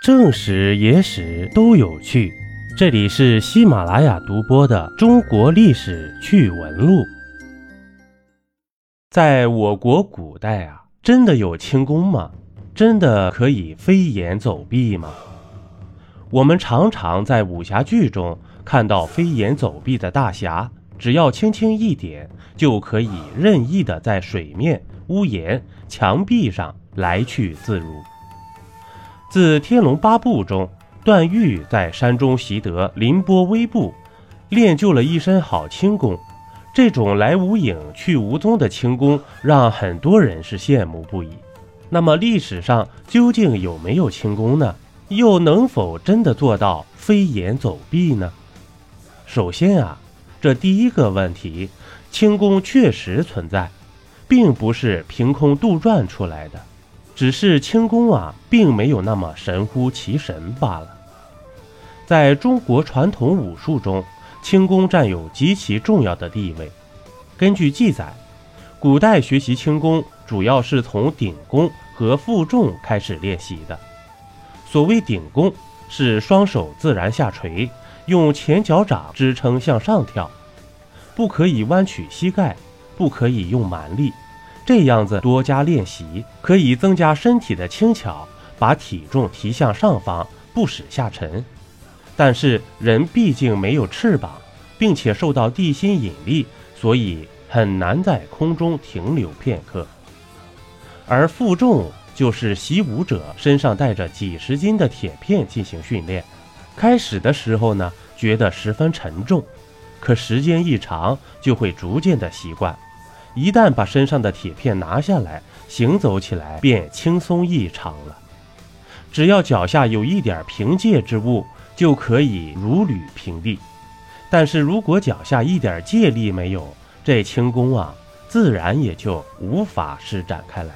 正史、野史都有趣，这里是喜马拉雅独播的《中国历史趣闻录》。在我国古代啊，真的有轻功吗？真的可以飞檐走壁吗？我们常常在武侠剧中看到飞檐走壁的大侠，只要轻轻一点，就可以任意的在水面、屋檐、墙壁上来去自如。自《天龙八部》中，段誉在山中习得凌波微步，练就了一身好轻功。这种来无影去无踪的轻功，让很多人是羡慕不已。那么历史上究竟有没有轻功呢？又能否真的做到飞檐走壁呢？首先啊，这第一个问题，轻功确实存在，并不是凭空杜撰出来的。只是轻功啊，并没有那么神乎其神罢了。在中国传统武术中，轻功占有极其重要的地位。根据记载，古代学习轻功主要是从顶功和负重开始练习的。所谓顶功，是双手自然下垂，用前脚掌支撑向上跳，不可以弯曲膝盖，不可以用蛮力。这样子多加练习，可以增加身体的轻巧，把体重提向上方，不使下沉。但是人毕竟没有翅膀，并且受到地心引力，所以很难在空中停留片刻。而负重就是习武者身上带着几十斤的铁片进行训练。开始的时候呢，觉得十分沉重，可时间一长，就会逐渐的习惯。一旦把身上的铁片拿下来，行走起来便轻松异常了。只要脚下有一点凭借之物，就可以如履平地。但是如果脚下一点借力没有，这轻功啊，自然也就无法施展开来。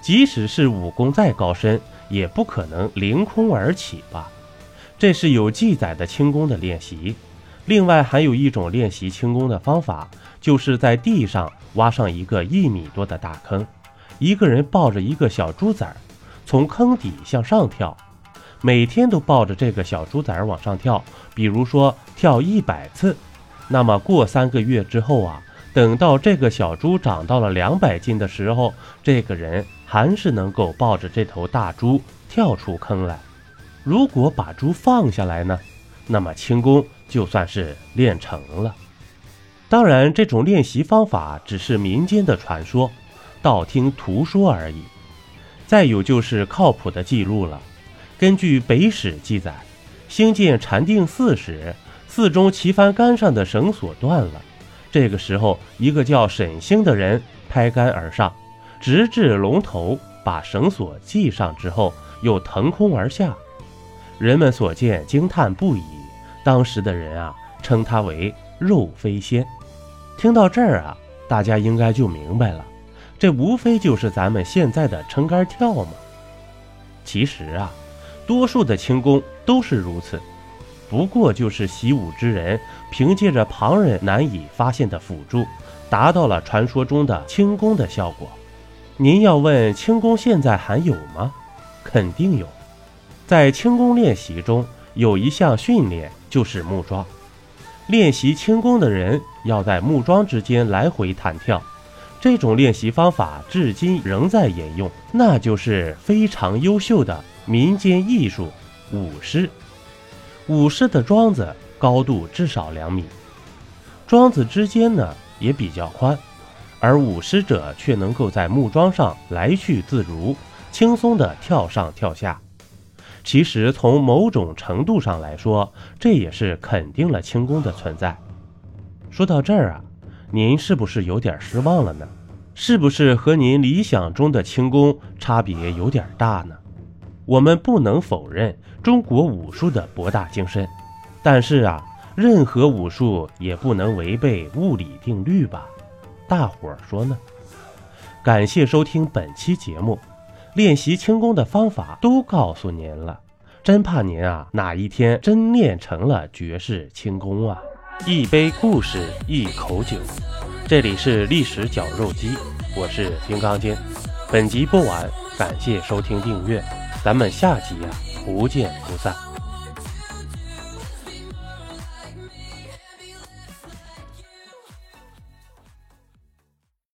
即使是武功再高深，也不可能凌空而起吧？这是有记载的轻功的练习。另外还有一种练习轻功的方法，就是在地上挖上一个一米多的大坑，一个人抱着一个小猪崽儿，从坑底向上跳，每天都抱着这个小猪崽儿往上跳，比如说跳一百次，那么过三个月之后啊，等到这个小猪长到了两百斤的时候，这个人还是能够抱着这头大猪跳出坑来。如果把猪放下来呢，那么轻功。就算是练成了，当然这种练习方法只是民间的传说，道听途说而已。再有就是靠谱的记录了。根据《北史》记载，兴建禅定寺时，寺中旗幡杆上的绳索断了。这个时候，一个叫沈星的人拍杆而上，直至龙头，把绳索系上之后，又腾空而下。人们所见，惊叹不已。当时的人啊，称他为肉飞仙。听到这儿啊，大家应该就明白了，这无非就是咱们现在的撑杆跳嘛。其实啊，多数的轻功都是如此，不过就是习武之人凭借着旁人难以发现的辅助，达到了传说中的轻功的效果。您要问轻功现在还有吗？肯定有，在轻功练习中。有一项训练就是木桩，练习轻功的人要在木桩之间来回弹跳，这种练习方法至今仍在沿用，那就是非常优秀的民间艺术舞狮。舞狮的桩子高度至少两米，桩子之间呢也比较宽，而舞狮者却能够在木桩上来去自如，轻松地跳上跳下。其实从某种程度上来说，这也是肯定了轻功的存在。说到这儿啊，您是不是有点失望了呢？是不是和您理想中的轻功差别有点大呢？我们不能否认中国武术的博大精深，但是啊，任何武术也不能违背物理定律吧？大伙儿说呢？感谢收听本期节目。练习轻功的方法都告诉您了，真怕您啊哪一天真练成了绝世轻功啊！一杯故事，一口酒，这里是历史绞肉机，我是金刚经。本集播完，感谢收听订阅，咱们下集啊不见不散。